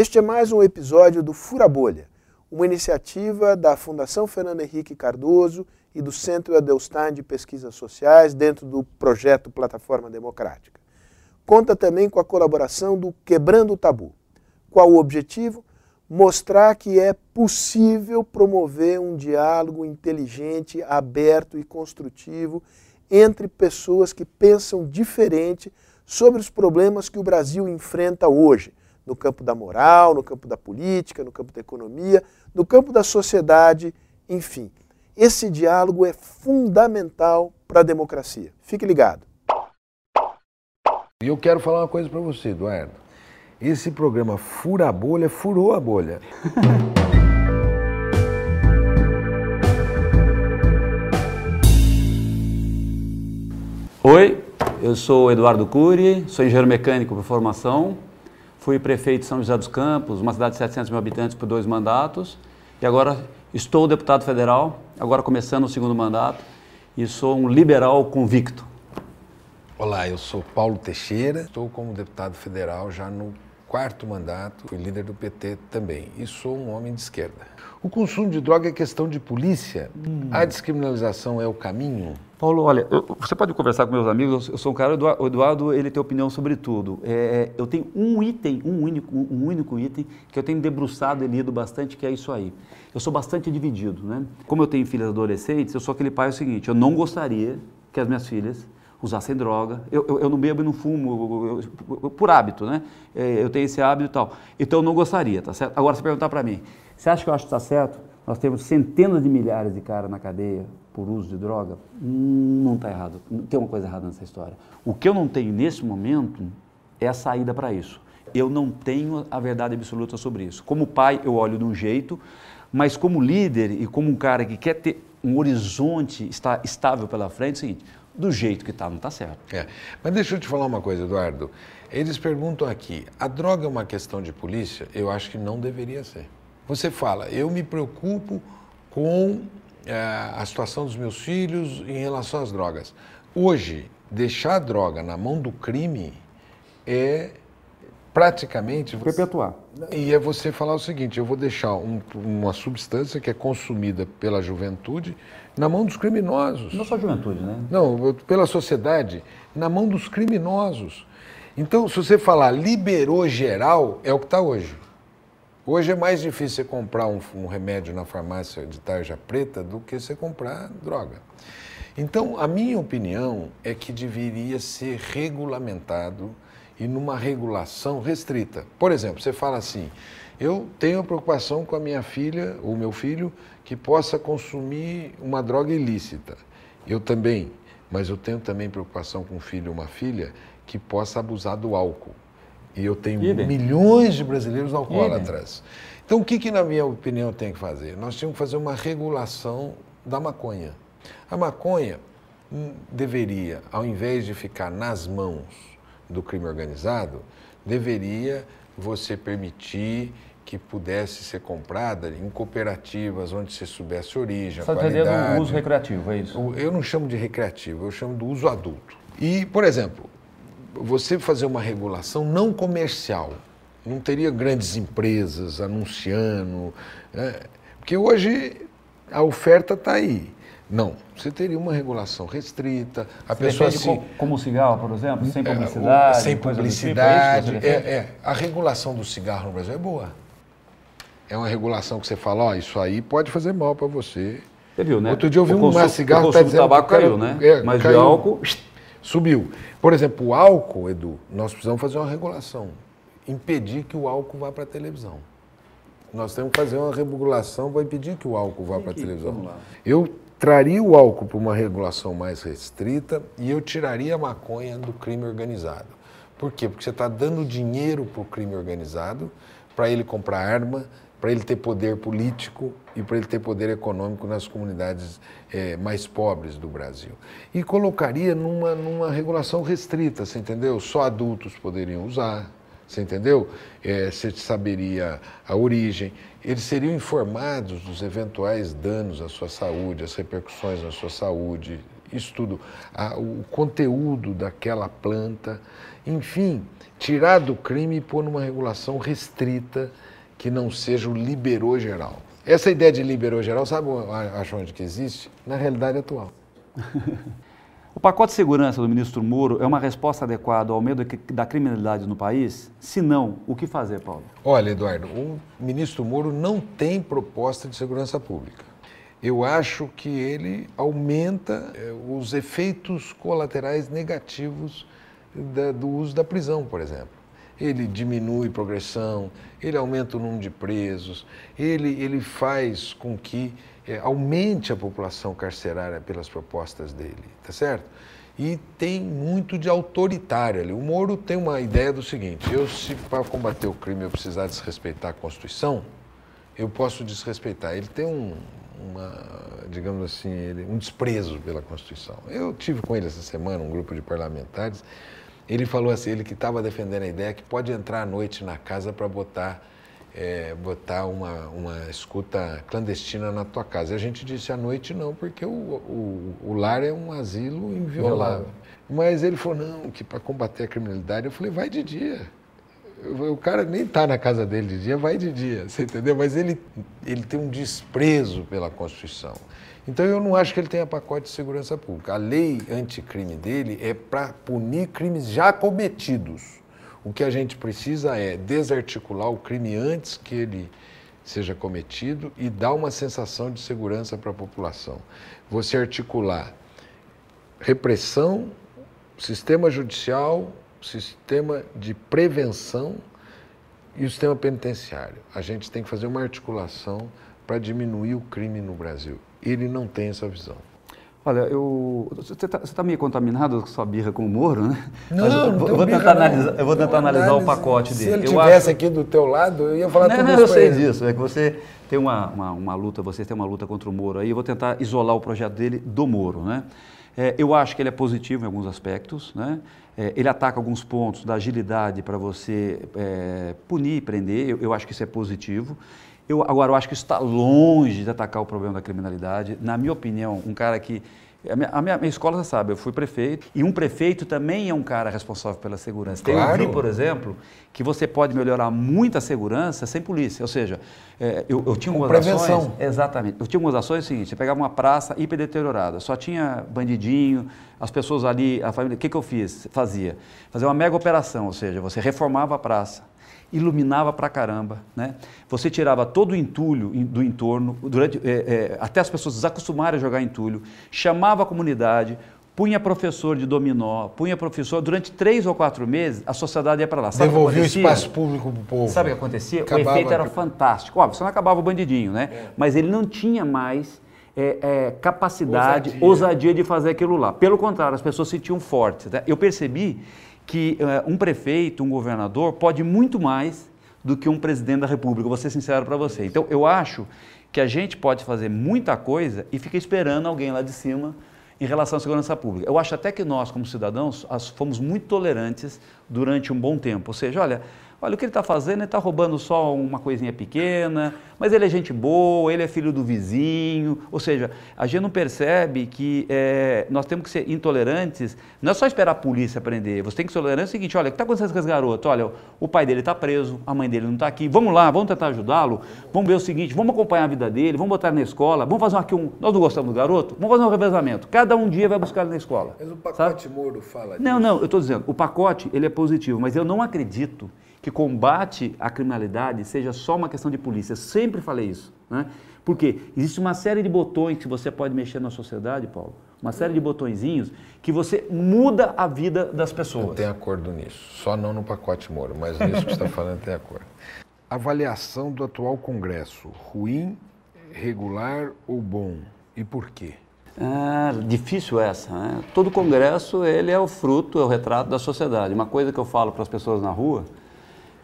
Este é mais um episódio do Fura Bolha, uma iniciativa da Fundação Fernando Henrique Cardoso e do Centro Adelstein de Pesquisas Sociais dentro do projeto Plataforma Democrática. Conta também com a colaboração do Quebrando o Tabu. Qual o objetivo? Mostrar que é possível promover um diálogo inteligente, aberto e construtivo entre pessoas que pensam diferente sobre os problemas que o Brasil enfrenta hoje, no campo da moral, no campo da política, no campo da economia, no campo da sociedade, enfim. Esse diálogo é fundamental para a democracia. Fique ligado. E eu quero falar uma coisa para você, Eduardo. Esse programa Fura a Bolha furou a bolha. Oi, eu sou Eduardo Cury, sou engenheiro mecânico por formação, fui prefeito de São José dos Campos, uma cidade de 700 mil habitantes por dois mandatos, e agora estou deputado federal, agora começando o segundo mandato, e sou um liberal convicto. Olá, eu sou Paulo Teixeira, estou como deputado federal já no quarto mandato, fui líder do PT também e sou um homem de esquerda. O consumo de droga é questão de polícia? Hum. A descriminalização é o caminho? Paulo, olha, eu, você pode conversar com meus amigos, eu sou um cara, o Eduardo, ele tem opinião sobre tudo. É, eu tenho um item, um único, um único item que eu tenho debruçado e lido bastante, que é isso aí. Eu sou bastante dividido, né? Como eu tenho filhas adolescentes, eu sou aquele pai é o seguinte, eu não gostaria que as minhas filhas usassem droga. Eu, eu, eu não bebo e não fumo, eu, por hábito, né? É, eu tenho esse hábito e tal. Então eu não gostaria, tá certo? Agora, se perguntar para mim, você acha que eu acho que está certo? Nós temos centenas de milhares de caras na cadeia por uso de droga. Não está errado. Tem uma coisa errada nessa história. O que eu não tenho nesse momento é a saída para isso. Eu não tenho a verdade absoluta sobre isso. Como pai, eu olho de um jeito, mas como líder e como um cara que quer ter um horizonte estável pela frente, é o seguinte, do jeito que está, não está certo. É. Mas deixa eu te falar uma coisa, Eduardo. Eles perguntam aqui: a droga é uma questão de polícia? Eu acho que não deveria ser. Você fala, eu me preocupo com a situação dos meus filhos em relação às drogas. Hoje, deixar a droga na mão do crime é praticamente. Perpetuar. E é você falar o seguinte: eu vou deixar um, uma substância que é consumida pela juventude na mão dos criminosos. Não só a juventude, né? Não, pela sociedade, na mão dos criminosos. Então, se você falar liberou geral, é o que está hoje. Hoje é mais difícil você comprar um, um, remédio na farmácia de tarja preta do que você comprar droga. Então, a minha opinião é que deveria ser regulamentado e numa regulação restrita. Por exemplo, você fala assim: eu tenho preocupação com a minha filha ou meu filho que possa consumir uma droga ilícita. Eu também, mas eu tenho também preocupação com um filho ou uma filha que possa abusar do álcool. E eu tenho Idem. milhões de brasileiros alcoólatras. Então, o que, que, na minha opinião, tem que fazer? Nós tínhamos que fazer uma regulação da maconha. A maconha hum, deveria, ao invés de ficar nas mãos do crime organizado, deveria você permitir que pudesse ser comprada em cooperativas onde se soubesse a origem, Você a qualidade. Você do uso recreativo, é isso? Eu não chamo de recreativo, eu chamo do uso adulto. E, por exemplo, você fazer uma regulação não comercial, não teria grandes empresas anunciando, né? porque hoje a oferta está aí. Não, você teria uma regulação restrita. A você pessoa se... como o cigarro, por exemplo, sem é, publicidade. É, sem publicidade. Tipo, é, é, a regulação do cigarro no Brasil é boa. É uma regulação que você fala, ó, oh, isso aí pode fazer mal para você. Você viu, né? Outro dia eu vi um cigarro que está dizendo tabaco cara, caiu, né? É, Mas caiu, de álcool subiu. Por exemplo, o álcool, Edu, nós precisamos fazer uma regulação, impedir que o álcool vá para a televisão. Nós temos que fazer uma regulação para impedir que o álcool vá para a televisão. Eu traria o álcool para uma regulação mais restrita e eu tiraria a maconha do crime organizado. Por quê? Porque você está dando dinheiro para o crime organizado, para ele comprar arma, para ele ter poder político e para ele ter poder econômico nas comunidades é, mais pobres do Brasil. E colocaria numa, numa regulação restrita, você entendeu? Só adultos poderiam usar, você entendeu? É, você saberia a origem, eles seriam informados dos eventuais danos à sua saúde, as repercussões na sua saúde Isso tudo. o conteúdo daquela planta, enfim, tirar do crime e pôr numa regulação restrita que não seja o liberou geral. Essa ideia de liberou geral, sabe acho onde que existe? Na realidade atual. o pacote de segurança do ministro Moro é uma resposta adequada ao medo da criminalidade no país? Se não, o que fazer, Paulo? Olha, Eduardo, o ministro Moro não tem proposta de segurança pública. Eu acho que ele aumenta eh, os efeitos colaterais negativos da, do uso da prisão, por exemplo. Ele diminui progressão, ele aumenta o número de presos, ele, ele faz com que é, aumente a população carcerária pelas propostas dele, tá certo? E tem muito de autoritário ali. O Moro tem uma ideia do seguinte: eu, se para combater o crime eu precisar desrespeitar a Constituição, eu posso desrespeitar. Ele tem um, uma, digamos assim, ele, um desprezo pela Constituição. Eu tive com ele essa semana um grupo de parlamentares ele falou assim, ele que estava defendendo a ideia que pode entrar à noite na casa para botar, é, botar uma, uma escuta clandestina na tua casa. E a gente disse à noite não, porque o, o, o lar é um asilo inviolável. Mas ele falou, não, que para combater a criminalidade, eu falei, vai de dia. O cara nem está na casa dele de dia, vai de dia, você entendeu? Mas ele, ele tem um desprezo pela Constituição. Então eu não acho que ele tenha pacote de segurança pública. A lei anticrime dele é para punir crimes já cometidos. O que a gente precisa é desarticular o crime antes que ele seja cometido e dar uma sensação de segurança para a população. Você articular repressão, sistema judicial, sistema de prevenção e o sistema penitenciário. A gente tem que fazer uma articulação para diminuir o crime no Brasil. Ele não tem essa visão. Olha, eu, você está tá meio contaminado com sua birra com o Moro, né? Não, Mas eu, não eu vou tentar analisar, eu vou tentar analisar o pacote dele. Se ele estivesse aqui do teu lado, eu ia falar não, tudo não, isso. Eu sei disso, é que você tem uma, uma, uma, luta, vocês têm uma luta contra o Moro aí, eu vou tentar isolar o projeto dele do Moro, né? É, eu acho que ele é positivo em alguns aspectos, né? É, ele ataca alguns pontos da agilidade para você é, punir e prender, eu, eu acho que isso é positivo. Eu, agora, eu acho que isso está longe de atacar o problema da criminalidade. Na minha opinião, um cara que. A minha, a minha, minha, escola, você sabe, eu fui prefeito, e um prefeito também é um cara responsável pela segurança. Claro. Eu vi, por exemplo, que você pode melhorar muito a segurança sem polícia. Ou seja, é, eu, eu, tinha algumas prevenção. ações. Exatamente. Eu tinha algumas ações é o seguinte: você pegava uma praça hiper deteriorada, só tinha bandidinho, as pessoas ali, a família. O que, que eu fiz? Fazia? Fazia uma mega operação, ou seja, você reformava a praça iluminava pra caramba, né? Você tirava todo o entulho do entorno, durante, é, é, até as pessoas desacostumarem a jogar entulho, chamava a comunidade, punha professor de dominó, punha professor, durante três ou quatro meses, a sociedade ia para lá. Sabe Devolvia o espaço público para o povo. Sabe o que acontecia? Acabava o efeito era fantástico. Óbvio, você não acabava o bandidinho, né? É. Mas ele não tinha mais é, é, capacidade, ousadia. ousadia. de fazer aquilo lá. Pelo contrário, as pessoas se sentiam fortes. Né? Eu percebi que uh, um prefeito, um governador, pode muito mais do que um presidente da República, vou ser sincero para você. Então, eu acho que a gente pode fazer muita coisa e fica esperando alguém lá de cima em relação à segurança pública. Eu acho até que nós, como cidadãos, fomos muito tolerantes durante um bom tempo. Ou seja, olha, Olha, o que ele está fazendo, ele está roubando só uma coisinha pequena, mas ele é gente boa, ele é filho do vizinho. Ou seja, a gente não percebe que é, nós temos que ser intolerantes. Não é só esperar a polícia prender. Você tem que ser tolerante é o seguinte: olha, o que está acontecendo com esse garoto? Olha, o pai dele está preso, a mãe dele não está aqui. Vamos lá, vamos tentar ajudá-lo. Vamos ver o seguinte: vamos acompanhar a vida dele, vamos botar ele na escola, vamos fazer aqui um. Nós não gostamos do garoto? Vamos fazer um revezamento. Cada um dia vai buscar ele na escola. Mas o pacote sabe? Moro fala disso. Não, não, eu estou dizendo, o pacote ele é positivo, mas eu não acredito que combate à criminalidade seja só uma questão de polícia. Eu sempre falei isso. Né? Porque existe uma série de botões que você pode mexer na sociedade, Paulo. Uma série de botõezinhos que você muda a vida das pessoas. Eu tenho acordo nisso. Só não no pacote Moro, mas nisso que você está falando tem acordo. Avaliação do atual Congresso: ruim, regular ou bom? E por quê? Ah, difícil essa. Né? Todo Congresso ele é o fruto, é o retrato da sociedade. Uma coisa que eu falo para as pessoas na rua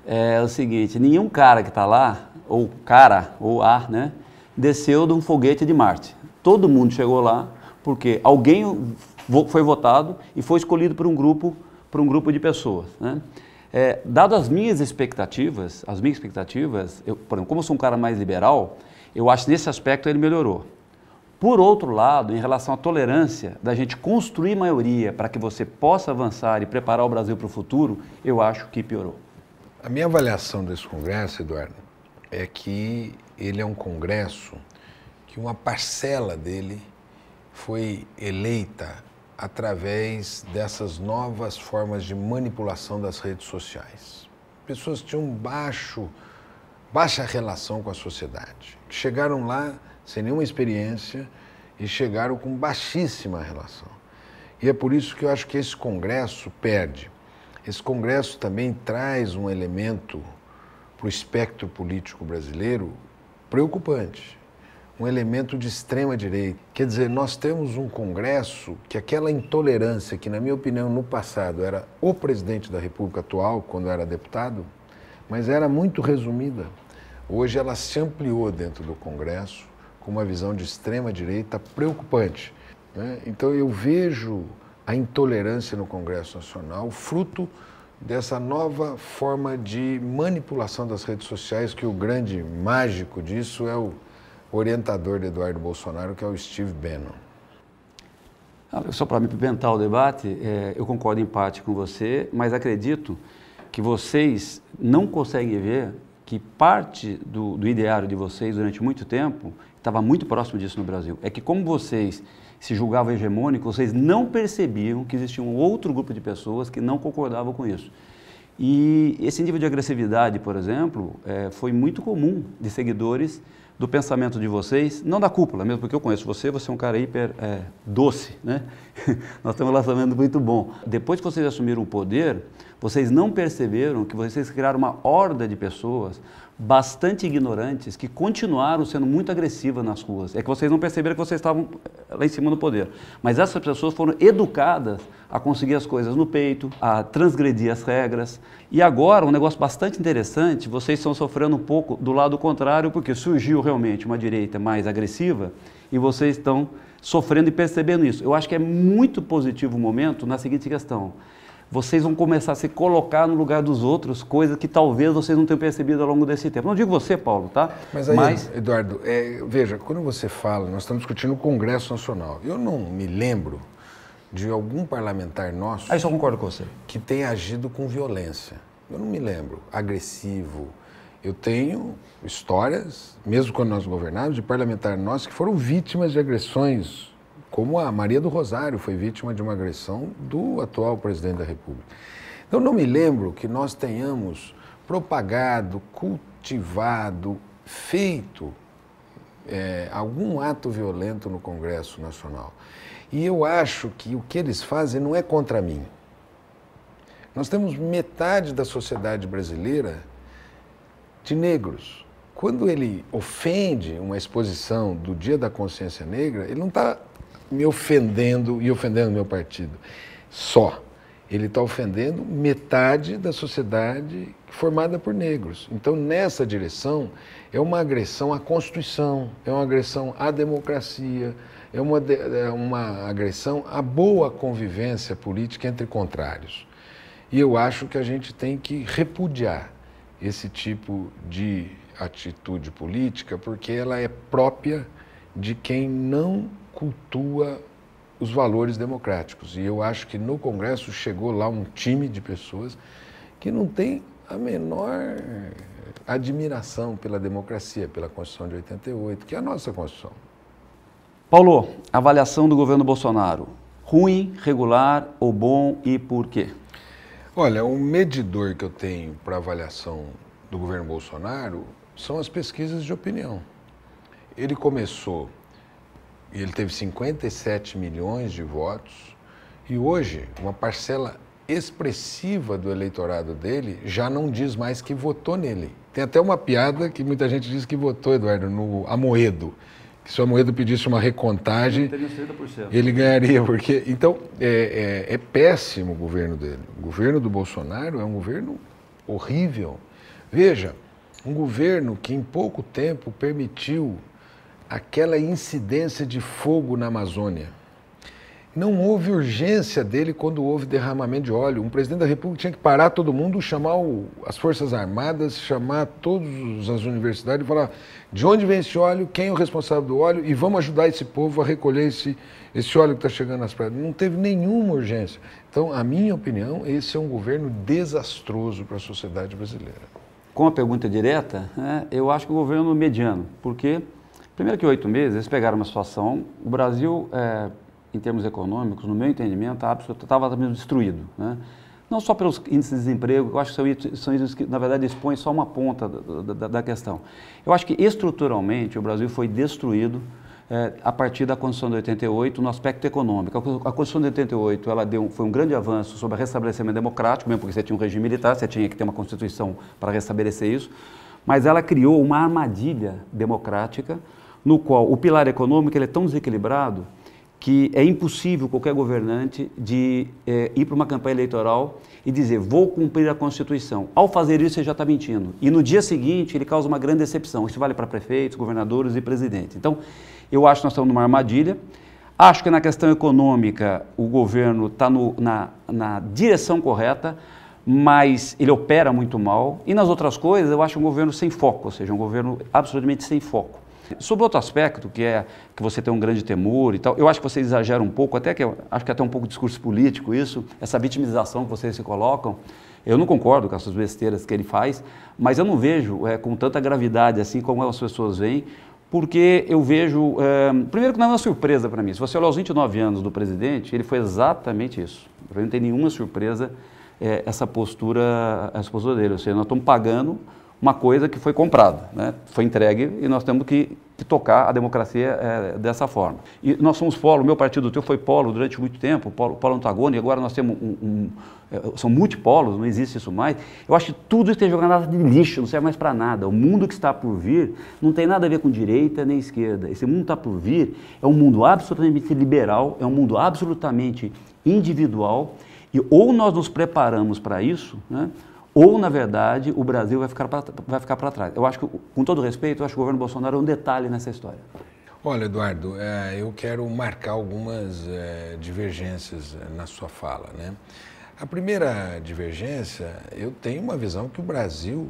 é o seguinte: nenhum cara que está lá, ou cara, ou ar, né, desceu de um foguete de Marte. Todo mundo chegou lá porque alguém foi votado e foi escolhido por um grupo, por um grupo de pessoas. Né? É, dado as minhas expectativas, as minhas expectativas, eu, por exemplo, como eu sou um cara mais liberal, eu acho que nesse aspecto ele melhorou. Por outro lado, em relação à tolerância, da gente construir maioria para que você possa avançar e preparar o Brasil para o futuro, eu acho que piorou. A minha avaliação desse Congresso, Eduardo, é que ele é um Congresso que uma parcela dele foi eleita através dessas novas formas de manipulação das redes sociais. Pessoas que tinham baixo, baixa relação com a sociedade. Chegaram lá sem nenhuma experiência e chegaram com baixíssima relação. E é por isso que eu acho que esse Congresso perde. Esse Congresso também traz um elemento para o espectro político brasileiro preocupante um elemento de extrema direita. Quer dizer, nós temos um Congresso que aquela intolerância que, na minha opinião, no passado era o presidente da República atual, quando era deputado, mas era muito resumida. Hoje ela se ampliou dentro do Congresso com uma visão de extrema direita preocupante. Né? Então eu vejo a intolerância no Congresso Nacional fruto dessa nova forma de manipulação das redes sociais, que o grande mágico disso é o orientador de Eduardo Bolsonaro, que é o Steve Bannon. Só para me pimentar o debate, é, eu concordo em parte com você, mas acredito que vocês não conseguem ver que parte do, do ideário de vocês durante muito tempo estava muito próximo disso no Brasil. É que como vocês se julgavam hegemônicos, vocês não percebiam que existia um outro grupo de pessoas que não concordavam com isso. E esse nível de agressividade, por exemplo, é, foi muito comum de seguidores do pensamento de vocês, não da cúpula, mesmo porque eu conheço você, você é um cara hiper é, doce, né? Nós temos um relacionamento muito bom. Depois que vocês assumiram o poder, vocês não perceberam que vocês criaram uma horda de pessoas bastante ignorantes que continuaram sendo muito agressivas nas ruas. É que vocês não perceberam que vocês estavam eh, lá em cima do poder. Mas essas pessoas foram educadas a conseguir as coisas no peito, a transgredir as regras. E agora, um negócio bastante interessante, vocês estão sofrendo um pouco do lado contrário, porque surgiu realmente uma direita mais agressiva e vocês estão sofrendo e percebendo isso. Eu acho que é muito positivo o momento na seguinte questão vocês vão começar a se colocar no lugar dos outros, coisa que talvez vocês não tenham percebido ao longo desse tempo. Não digo você, Paulo, tá? Mas aí, Mas... Eduardo, é, veja, quando você fala, nós estamos discutindo o Congresso Nacional. Eu não me lembro de algum parlamentar nosso. Aí só concordo com você. Que tenha agido com violência. Eu não me lembro. Agressivo. Eu tenho histórias, mesmo quando nós governávamos, de parlamentar nossos que foram vítimas de agressões como a Maria do Rosário foi vítima de uma agressão do atual presidente da República. Então, não me lembro que nós tenhamos propagado, cultivado, feito é, algum ato violento no Congresso Nacional. E eu acho que o que eles fazem não é contra mim. Nós temos metade da sociedade brasileira de negros. Quando ele ofende uma exposição do Dia da Consciência Negra, ele não está me ofendendo e ofendendo meu partido. Só. Ele está ofendendo metade da sociedade formada por negros. Então, nessa direção, é uma agressão à Constituição, é uma agressão à democracia, é uma, é uma agressão à boa convivência política entre contrários. E eu acho que a gente tem que repudiar esse tipo de atitude política, porque ela é própria de quem não cultua os valores democráticos. E eu acho que no Congresso chegou lá um time de pessoas que não tem a menor admiração pela democracia, pela Constituição de 88, que é a nossa Constituição. Paulo, avaliação do governo Bolsonaro. Ruim, regular ou bom e por quê? Olha, o medidor que eu tenho para avaliação do governo Bolsonaro são as pesquisas de opinião. Ele começou e ele teve 57 milhões de votos. E hoje, uma parcela expressiva do eleitorado dele já não diz mais que votou nele. Tem até uma piada que muita gente diz que votou, Eduardo, no Amoedo. Que se o Amoedo pedisse uma recontagem, ele ganharia. Porque, então, é, é, é péssimo o governo dele. O governo do Bolsonaro é um governo horrível. Veja, um governo que em pouco tempo permitiu aquela incidência de fogo na Amazônia. Não houve urgência dele quando houve derramamento de óleo. Um presidente da República tinha que parar todo mundo, chamar o, as Forças Armadas, chamar todas as universidades e falar de onde vem esse óleo, quem é o responsável do óleo e vamos ajudar esse povo a recolher esse, esse óleo que está chegando nas praias. Não teve nenhuma urgência. Então, a minha opinião, esse é um governo desastroso para a sociedade brasileira. Com a pergunta direta, né, eu acho que o governo mediano, porque, primeiro que oito meses, eles pegaram uma situação, o Brasil, é, em termos econômicos, no meu entendimento, estava mesmo destruído. Né? Não só pelos índices de desemprego, eu acho que são índices que, na verdade, expõem só uma ponta da, da, da questão. Eu acho que, estruturalmente, o Brasil foi destruído é, a partir da Constituição de 88 no aspecto econômico. A Constituição de 88 ela deu, foi um grande avanço sobre o restabelecimento democrático, mesmo porque você tinha um regime militar, você tinha que ter uma Constituição para restabelecer isso, mas ela criou uma armadilha democrática no qual o pilar econômico ele é tão desequilibrado que é impossível qualquer governante de é, ir para uma campanha eleitoral e dizer vou cumprir a Constituição. Ao fazer isso, ele já está mentindo. E no dia seguinte, ele causa uma grande decepção. Isso vale para prefeitos, governadores e presidentes. Então, eu acho que nós estamos numa armadilha. Acho que na questão econômica o governo está na, na direção correta, mas ele opera muito mal. E nas outras coisas, eu acho um governo sem foco, ou seja, um governo absolutamente sem foco. Sobre outro aspecto, que é que você tem um grande temor e tal, eu acho que você exagera um pouco, até que acho que até um pouco discurso político isso, essa vitimização que vocês se colocam. Eu não concordo com essas besteiras que ele faz, mas eu não vejo é, com tanta gravidade assim como as pessoas veem, porque eu vejo. É, primeiro, que não é uma surpresa para mim. Se você olhar os 29 anos do presidente, ele foi exatamente isso. Para mim, não tem nenhuma surpresa é, essa, postura, essa postura dele. Ou seja, nós estamos pagando uma coisa que foi comprada, né? foi entregue e nós temos que, que tocar a democracia é, dessa forma. E nós somos polo, meu partido, o teu foi polo durante muito tempo, polo, polo antagônico, agora nós temos um, um é, são multipolos, não existe isso mais. Eu acho que tudo isso tem jogado de lixo, não serve mais para nada. O mundo que está por vir não tem nada a ver com direita nem esquerda. Esse mundo está por vir é um mundo absolutamente liberal, é um mundo absolutamente individual, e ou nós nos preparamos para isso, né? Ou, na verdade, o Brasil vai ficar para trás. Eu acho que, com todo respeito, eu acho que o governo Bolsonaro é um detalhe nessa história. Olha, Eduardo, é, eu quero marcar algumas é, divergências é, na sua fala. Né? A primeira divergência, eu tenho uma visão que o Brasil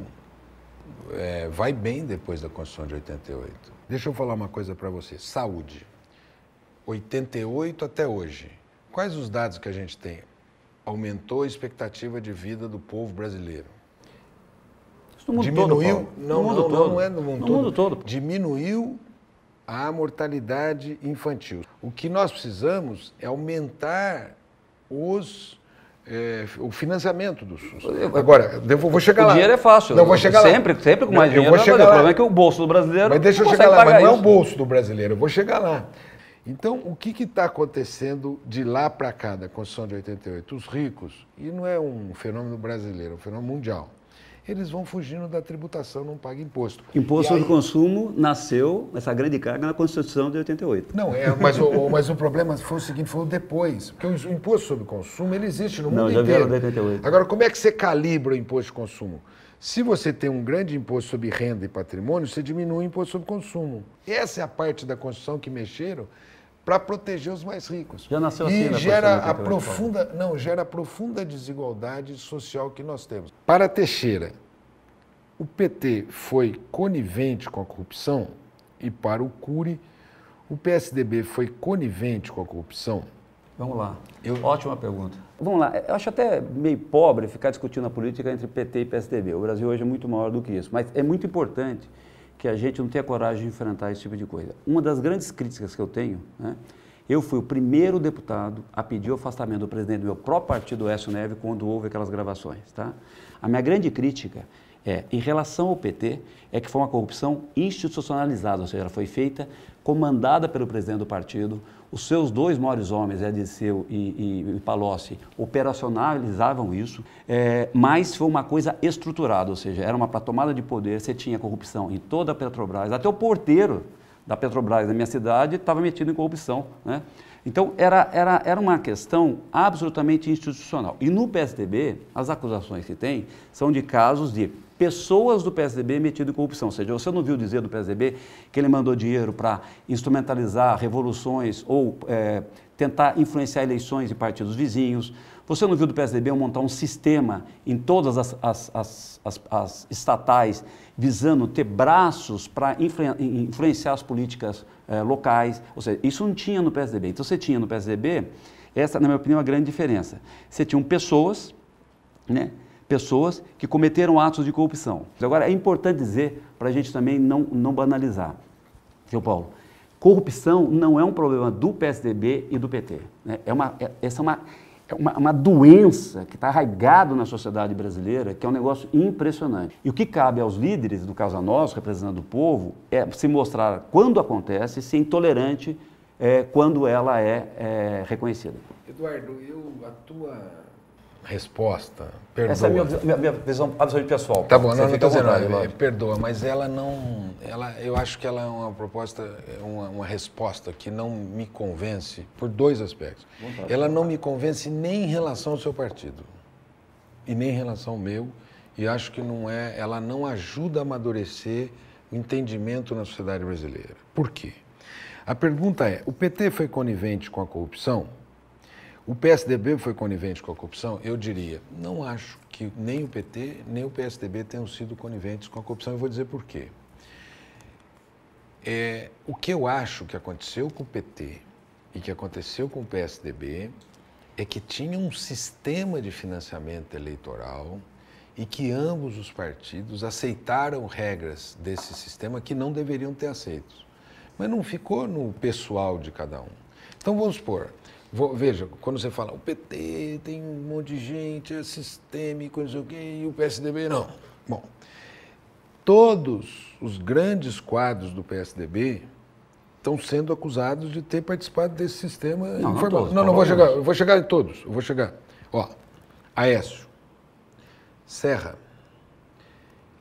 vai bem depois da Constituição de 88. Deixa eu falar uma coisa para você: saúde. 88 até hoje. Quais os dados que a gente tem? Aumentou a expectativa de vida do povo brasileiro. Isso no mundo Diminuiu, todo, não, no mundo não, todo. não é no mundo, no todo. mundo todo. Diminuiu a mortalidade infantil. O que nós precisamos é aumentar os é, o financiamento do SUS. Agora, eu vou chegar o lá. O dinheiro é fácil. Não, vou chegar sempre, lá. sempre com mais não, dinheiro. Eu vou chegar lá. O problema é que o bolso do brasileiro. Mas deixa eu chegar lá, mas não é o bolso do brasileiro. Eu vou chegar lá. Então, o que está acontecendo de lá para cá, da Constituição de 88? Os ricos, e não é um fenômeno brasileiro, é um fenômeno mundial, eles vão fugindo da tributação, não pagam imposto. Imposto sobre aí... consumo nasceu, essa grande carga, na Constituição de 88. Não, é, mas, o, mas o problema foi o seguinte, foi o depois. Porque o imposto sobre consumo, ele existe no mundo não, já inteiro. De 88. Agora, como é que você calibra o imposto de consumo? Se você tem um grande imposto sobre renda e patrimônio, você diminui o imposto sobre consumo. Essa é a parte da Constituição que mexeram para proteger os mais ricos. Já nasceu assim, e né, gera a profunda, não, gera a profunda desigualdade social que nós temos. Para Teixeira, o PT foi conivente com a corrupção e para o Cury, o PSDB foi conivente com a corrupção? Vamos lá. Eu... Ótima pergunta. Vamos lá. Eu acho até meio pobre ficar discutindo a política entre PT e PSDB. O Brasil hoje é muito maior do que isso, mas é muito importante que a gente não tenha coragem de enfrentar esse tipo de coisa. Uma das grandes críticas que eu tenho, né, eu fui o primeiro deputado a pedir o afastamento do presidente do meu próprio partido, Écio Neve, quando houve aquelas gravações. Tá? A minha grande crítica é, em relação ao PT, é que foi uma corrupção institucionalizada, ou seja, ela foi feita, comandada pelo presidente do partido, os seus dois maiores homens, Ediceu e, e, e Palocci, operacionalizavam isso, é, mas foi uma coisa estruturada, ou seja, era uma para tomada de poder, você tinha corrupção em toda a Petrobras, até o porteiro da Petrobras da minha cidade estava metido em corrupção. Né? Então, era, era, era uma questão absolutamente institucional. E no PSDB, as acusações que tem são de casos de pessoas do PSDB metidas em corrupção. Ou seja, você não viu dizer do PSDB que ele mandou dinheiro para instrumentalizar revoluções ou é, tentar influenciar eleições em partidos vizinhos. Você não viu do PSDB montar um sistema em todas as, as, as, as, estatais visando ter braços para influenciar as políticas eh, locais? Ou seja, isso não tinha no PSDB. Então você tinha no PSDB, essa, na minha opinião, é a grande diferença. Você tinha pessoas, né? Pessoas que cometeram atos de corrupção. Agora, é importante dizer, para a gente também não, não banalizar, seu Paulo, corrupção não é um problema do PSDB e do PT. Né? É uma, é, essa é uma, é uma, uma doença que está arraigada na sociedade brasileira, que é um negócio impressionante. E o que cabe aos líderes, no caso a nós, representando o povo, é se mostrar, quando acontece, ser intolerante é, quando ela é, é reconhecida. Eduardo, eu, a tua resposta, perdoa. Essa é a minha, minha, minha visão absolutamente pessoal. Tá bom, não, não estou dizendo nada, perdoa, mas ela não, ela, eu acho que ela é uma proposta, uma, uma resposta que não me convence por dois aspectos. Ela não me convence nem em relação ao seu partido e nem em relação ao meu, e acho que não é, ela não ajuda a amadurecer o entendimento na sociedade brasileira. Por quê? A pergunta é: o PT foi conivente com a corrupção? O PSDB foi conivente com a corrupção? Eu diria, não acho que nem o PT nem o PSDB tenham sido coniventes com a corrupção. Eu vou dizer por quê. É, o que eu acho que aconteceu com o PT e que aconteceu com o PSDB é que tinha um sistema de financiamento eleitoral e que ambos os partidos aceitaram regras desse sistema que não deveriam ter aceito. Mas não ficou no pessoal de cada um. Então vamos supor, Veja, quando você fala o PT tem um monte de gente, é sistêmico, não sei o quê, e o PSDB não. Bom, todos os grandes quadros do PSDB estão sendo acusados de ter participado desse sistema não, informal. Não, todos, não, não vou chegar, eu vou chegar em todos, eu vou chegar. Ó, Aécio, Serra,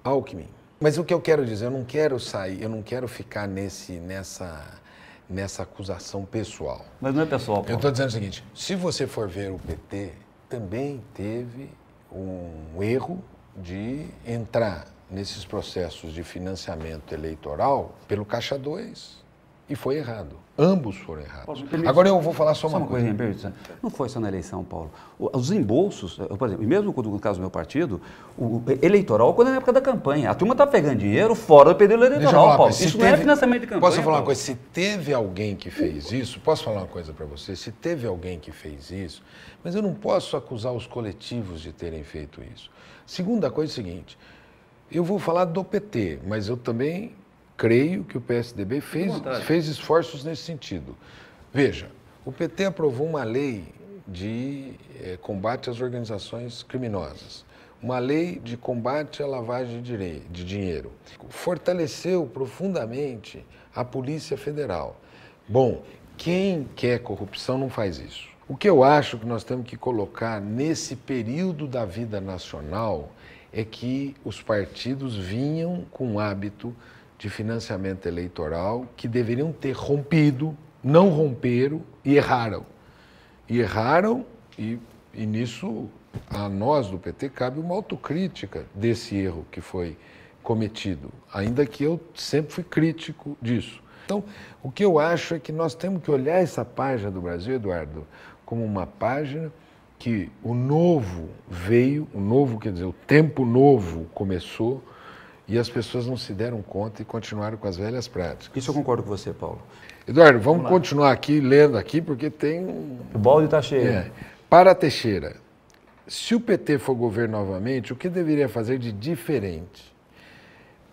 Alckmin. Mas o que eu quero dizer, eu não quero sair, eu não quero ficar nesse, nessa nessa acusação pessoal. Mas não é pessoal. Paulo. Eu estou dizendo o seguinte: se você for ver o PT, também teve um erro de entrar nesses processos de financiamento eleitoral pelo Caixa 2 e foi errado. Ambos foram errados. Paulo, Agora eu vou falar só uma, só uma coisa. coisa não foi só na eleição, Paulo. Os embolsos, por exemplo, mesmo no caso do meu partido, o eleitoral, quando é na época da campanha. A turma está pegando dinheiro fora do período eleitoral, falar, Paulo. Isso teve, não é financiamento de campanha. Posso falar Paulo? uma coisa? Se teve alguém que fez isso, posso falar uma coisa para você? Se teve alguém que fez isso, mas eu não posso acusar os coletivos de terem feito isso. Segunda coisa é o seguinte, eu vou falar do PT, mas eu também creio que o PSDB fez, fez esforços nesse sentido. Veja, o PT aprovou uma lei de eh, combate às organizações criminosas, uma lei de combate à lavagem de, de dinheiro, fortaleceu profundamente a Polícia Federal. Bom, quem quer corrupção não faz isso. O que eu acho que nós temos que colocar nesse período da vida nacional é que os partidos vinham com o hábito de financiamento eleitoral que deveriam ter rompido, não romperam e erraram. E erraram, e, e nisso a nós do PT cabe uma autocrítica desse erro que foi cometido, ainda que eu sempre fui crítico disso. Então, o que eu acho é que nós temos que olhar essa página do Brasil, Eduardo, como uma página que o novo veio, o novo quer dizer, o tempo novo começou, e as pessoas não se deram conta e continuaram com as velhas práticas. Isso eu concordo com você, Paulo. Eduardo, vamos, vamos continuar aqui lendo aqui, porque tem um... O balde está cheio. É. Para Teixeira, se o PT for governo novamente, o que deveria fazer de diferente?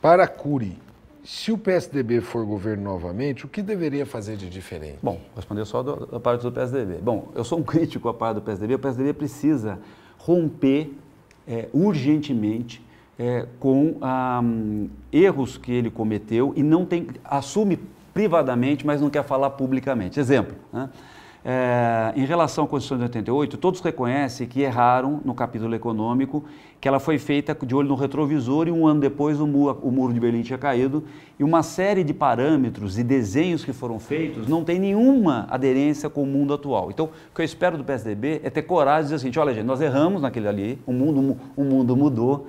Para Cury, se o PSDB for governo novamente, o que deveria fazer de diferente? Bom, responder só da parte do PSDB. Bom, eu sou um crítico à parte do PSDB. O PSDB precisa romper é, urgentemente é, com ah, erros que ele cometeu e não tem assume privadamente, mas não quer falar publicamente. Exemplo, né? é, em relação à Constituição de 88, todos reconhecem que erraram no capítulo econômico, que ela foi feita de olho no retrovisor e um ano depois o muro, o muro de Berlim tinha caído e uma série de parâmetros e desenhos que foram feitos não tem nenhuma aderência com o mundo atual. Então, o que eu espero do PSDB é ter coragem de dizer assim, olha gente, nós erramos naquele ali, o mundo, o mundo mudou,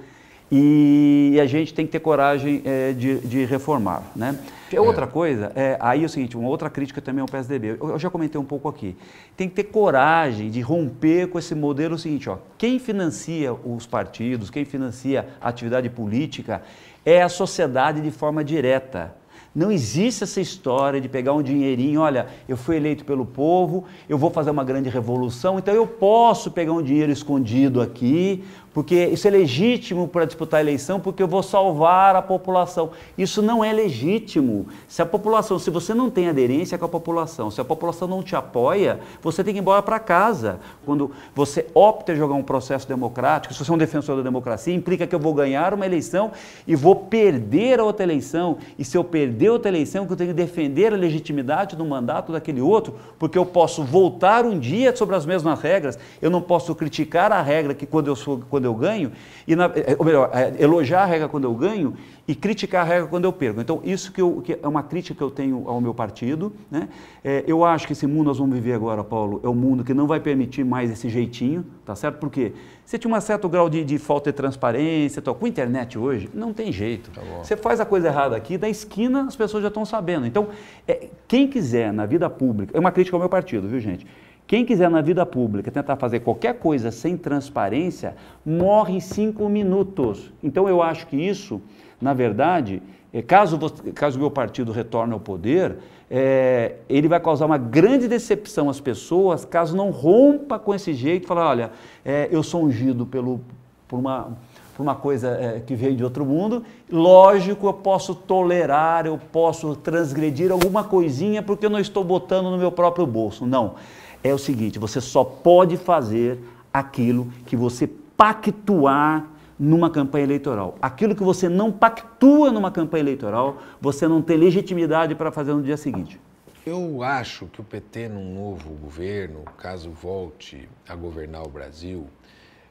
e a gente tem que ter coragem é, de, de, reformar. Né? É. Outra coisa, é, aí é o seguinte, uma outra crítica também ao PSDB, eu, eu, já comentei um pouco aqui, tem que ter coragem de romper com esse modelo seguinte, ó, quem financia os partidos, quem financia a atividade política é a sociedade de forma direta. Não existe essa história de pegar um dinheirinho, olha, eu fui eleito pelo povo, eu vou fazer uma grande revolução, então eu posso pegar um dinheiro escondido aqui, porque isso é legítimo para disputar a eleição, porque eu vou salvar a população. Isso não é legítimo. Se a população, se você não tem aderência com a população, se a população não te apoia, você tem que ir embora para casa. Quando você opta em jogar um processo democrático, se você é um defensor da democracia, implica que eu vou ganhar uma eleição e vou perder a outra eleição. E se eu perder outra eleição, que eu tenho que defender a legitimidade do mandato daquele outro, porque eu posso voltar um dia sobre as mesmas regras, eu não posso criticar a regra que quando eu sou quando quando eu ganho, e na, é, ou melhor, é, elogiar a regra quando eu ganho e criticar a regra quando eu perco. Então, isso que, eu, que é uma crítica que eu tenho ao meu partido. Né? É, eu acho que esse mundo nós vamos viver agora, Paulo, é um mundo que não vai permitir mais esse jeitinho, tá certo? Porque você tinha um certo grau de, de falta de transparência, tal. com a internet hoje, não tem jeito. Tá você faz a coisa errada aqui, da esquina as pessoas já estão sabendo. Então, é, quem quiser na vida pública, é uma crítica ao meu partido, viu gente? Quem quiser na vida pública tentar fazer qualquer coisa sem transparência, morre em cinco minutos. Então eu acho que isso, na verdade, é, caso, caso o meu partido retorne ao poder, é, ele vai causar uma grande decepção às pessoas caso não rompa com esse jeito e falar, olha, é, eu sou ungido pelo, por uma por uma coisa é, que veio de outro mundo. Lógico, eu posso tolerar, eu posso transgredir alguma coisinha porque eu não estou botando no meu próprio bolso. Não é o seguinte: você só pode fazer aquilo que você pactuar numa campanha eleitoral. Aquilo que você não pactua numa campanha eleitoral, você não tem legitimidade para fazer no dia seguinte. Eu acho que o PT, num novo governo, caso volte a governar o Brasil,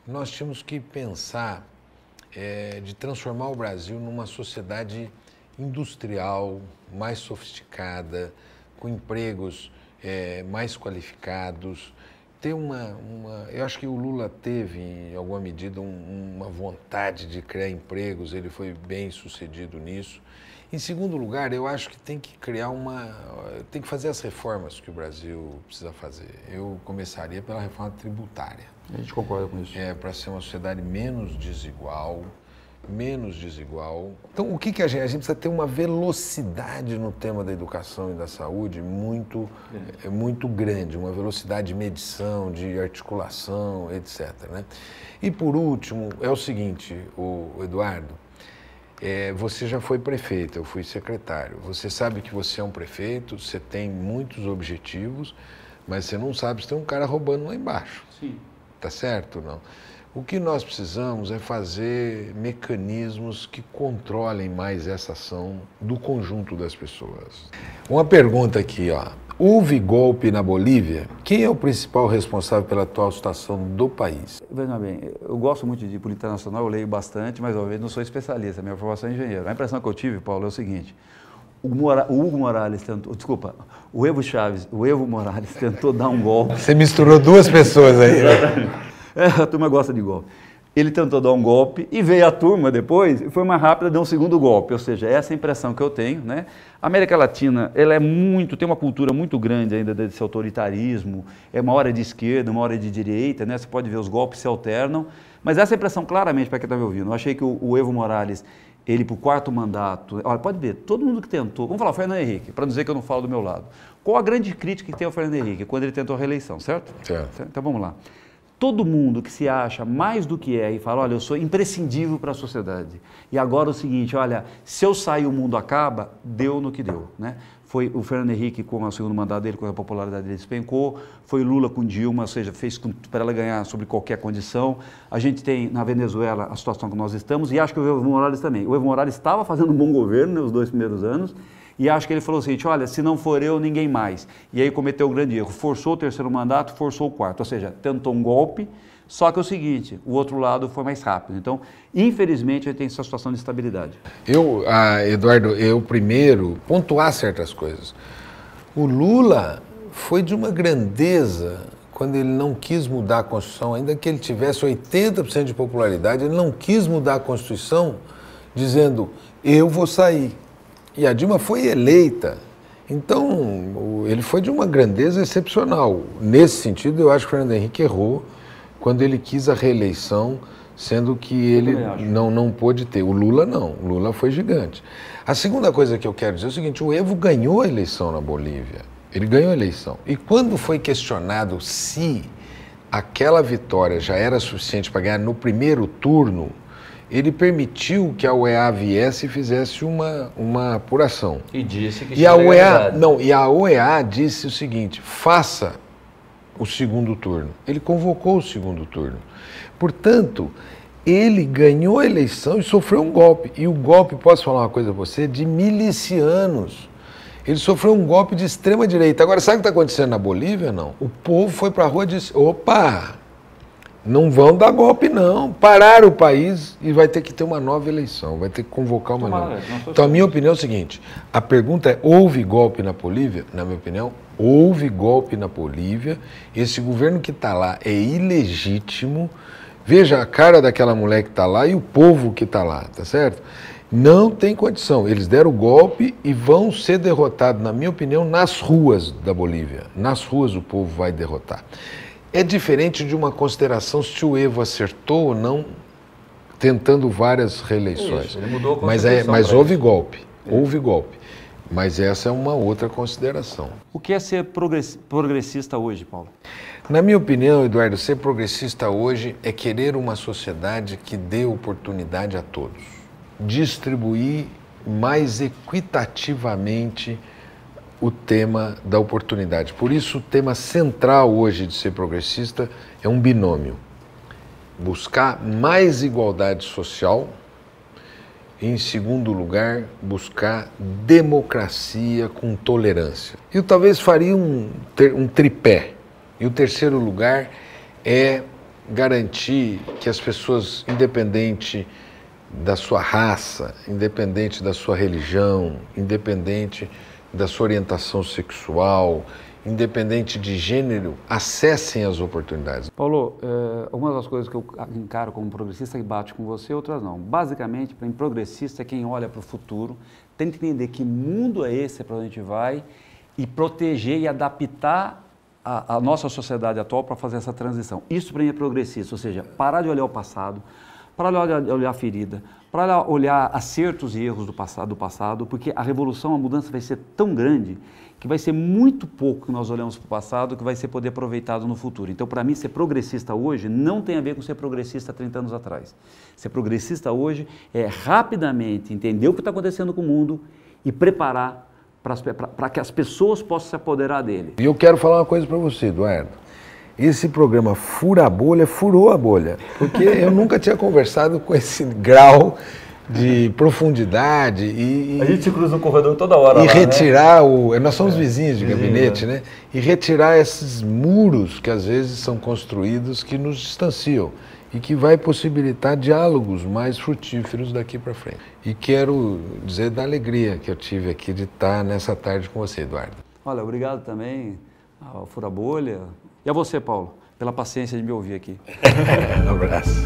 nós tínhamos que pensar é, de transformar o Brasil numa sociedade industrial, mais sofisticada, com empregos é, mais qualificados, ter uma, uma, Eu acho que o Lula teve, em alguma medida, um, uma vontade de criar empregos, ele foi bem sucedido nisso. Em segundo lugar, eu acho que tem que criar uma. tem que fazer as reformas que o Brasil precisa fazer. Eu começaria pela reforma tributária. A gente concorda com isso. É, para ser uma sociedade menos desigual, menos desigual. Então, o que, que a gente. A gente precisa ter uma velocidade no tema da educação e da saúde muito, é. muito grande, uma velocidade de medição, de articulação, etc. Né? E por último, é o seguinte, o Eduardo. É, você já foi prefeito, eu fui secretário. Você sabe que você é um prefeito, você tem muitos objetivos, mas você não sabe se tem um cara roubando lá embaixo. Sim. Tá certo não? O que nós precisamos é fazer mecanismos que controlem mais essa ação do conjunto das pessoas. Uma pergunta aqui, ó. Houve golpe na Bolívia? Quem é o principal responsável pela atual situação do país? Veja bem, eu gosto muito de política internacional, eu leio bastante, mas eu não sou especialista, minha formação é engenheiro. A impressão que eu tive, Paulo, é o seguinte: o, Mora, o Hugo Morales tentou, desculpa, o Evo Chaves, o Evo Morales tentou dar um golpe. Você misturou duas pessoas aí. Né? É, a turma gosta de golpe. Ele tentou dar um golpe e veio a turma depois e foi mais rápida, deu um segundo golpe. Ou seja, essa é a impressão que eu tenho. Né? A América Latina ela é muito, tem uma cultura muito grande ainda desse autoritarismo. É uma hora de esquerda, uma hora de direita. Né? Você pode ver os golpes se alternam. Mas essa é a impressão claramente para quem está me ouvindo. Eu achei que o, o Evo Morales ele para o quarto mandato. Olha, pode ver, todo mundo que tentou. Vamos falar, Fernando Henrique, para não dizer que eu não falo do meu lado. Qual a grande crítica que tem ao Fernando Henrique quando ele tentou a reeleição, certo? Certo. Então vamos lá todo mundo que se acha mais do que é e fala, olha, eu sou imprescindível para a sociedade. E agora é o seguinte, olha, se eu sair o mundo acaba, deu no que deu, né? Foi o Fernando Henrique com o segundo mandato dele, com a popularidade dele despencou, foi Lula com Dilma, ou seja, fez para ela ganhar sobre qualquer condição. A gente tem na Venezuela a situação que nós estamos e acho que o Evo Morales também. O Evo Morales estava fazendo um bom governo nos né, dois primeiros anos, e acho que ele falou o seguinte: olha, se não for eu, ninguém mais. E aí cometeu um grande erro. Forçou o terceiro mandato, forçou o quarto. Ou seja, tentou um golpe, só que é o seguinte: o outro lado foi mais rápido. Então, infelizmente, gente tem essa situação de estabilidade. Eu, ah, Eduardo, eu primeiro pontuar certas coisas. O Lula foi de uma grandeza quando ele não quis mudar a Constituição, ainda que ele tivesse 80% de popularidade, ele não quis mudar a Constituição dizendo eu vou sair. E a Dilma foi eleita. Então, ele foi de uma grandeza excepcional. Nesse sentido, eu acho que o Fernando Henrique errou quando ele quis a reeleição, sendo que ele não, não pôde ter. O Lula não, o Lula foi gigante. A segunda coisa que eu quero dizer é o seguinte: o Evo ganhou a eleição na Bolívia. Ele ganhou a eleição. E quando foi questionado se aquela vitória já era suficiente para ganhar no primeiro turno, ele permitiu que a UEA viesse e fizesse uma, uma apuração. E disse que e a UEA, não, e a UEA disse o seguinte: faça o segundo turno. Ele convocou o segundo turno. Portanto, ele ganhou a eleição e sofreu um golpe. E o golpe, posso falar uma coisa a você, de milicianos. Ele sofreu um golpe de extrema direita. Agora, sabe o que está acontecendo na Bolívia? Não. O povo foi para a rua e disse: opa, não vão dar golpe, não. Parar o país e vai ter que ter uma nova eleição, vai ter que convocar uma Tomara, nova. Então, a minha opinião é o seguinte: a pergunta é: houve golpe na Bolívia? Na minha opinião, houve golpe na Bolívia. Esse governo que está lá é ilegítimo. Veja a cara daquela mulher que está lá e o povo que está lá, tá certo? Não tem condição. Eles deram o golpe e vão ser derrotados, na minha opinião, nas ruas da Bolívia. Nas ruas o povo vai derrotar. É diferente de uma consideração se o Evo acertou ou não, tentando várias reeleições. Isso, ele mudou a mas é, mas houve isso. golpe, é. houve golpe. Mas essa é uma outra consideração. O que é ser progressista hoje, Paulo? Na minha opinião, Eduardo, ser progressista hoje é querer uma sociedade que dê oportunidade a todos, distribuir mais equitativamente o tema da oportunidade. Por isso, o tema central hoje de ser progressista é um binômio: buscar mais igualdade social e, em segundo lugar, buscar democracia com tolerância. Eu talvez faria um, um tripé. E o terceiro lugar é garantir que as pessoas, independente da sua raça, independente da sua religião, independente da sua orientação sexual, independente de gênero, acessem as oportunidades. Paulo, é, uma das coisas que eu encaro como progressista que bate com você, outras não. Basicamente, para mim, progressista é quem olha para o futuro, tem que entender que mundo é esse para onde a gente vai e proteger e adaptar a, a nossa sociedade atual para fazer essa transição. Isso para mim é progressista, ou seja, parar de olhar o passado, para olhar, a ferida, para olhar acertos e erros do passado, do passado, porque a revolução, a mudança vai ser tão grande que vai ser muito pouco que nós olhamos para o passado que vai ser poder aproveitado no futuro. Então, para mim, ser progressista hoje não tem a ver com ser progressista 30 anos atrás. Ser progressista hoje é rapidamente entender o que está acontecendo com o mundo e preparar para que as pessoas possam se apoderar dele. E eu quero falar uma coisa para você, Eduardo esse programa Fura a Bolha furou a bolha, porque eu nunca tinha conversado com esse grau de profundidade e, a gente cruza o corredor toda hora e lá, né? retirar né? o nós somos é, vizinhos de gabinete né e retirar esses muros que às vezes são construídos que nos distanciam e que vai possibilitar diálogos mais frutíferos daqui para frente e quero dizer da alegria que eu tive aqui de estar nessa tarde com você Eduardo olha obrigado também ao Fura Bolha e a você, Paulo, pela paciência de me ouvir aqui. um abraço.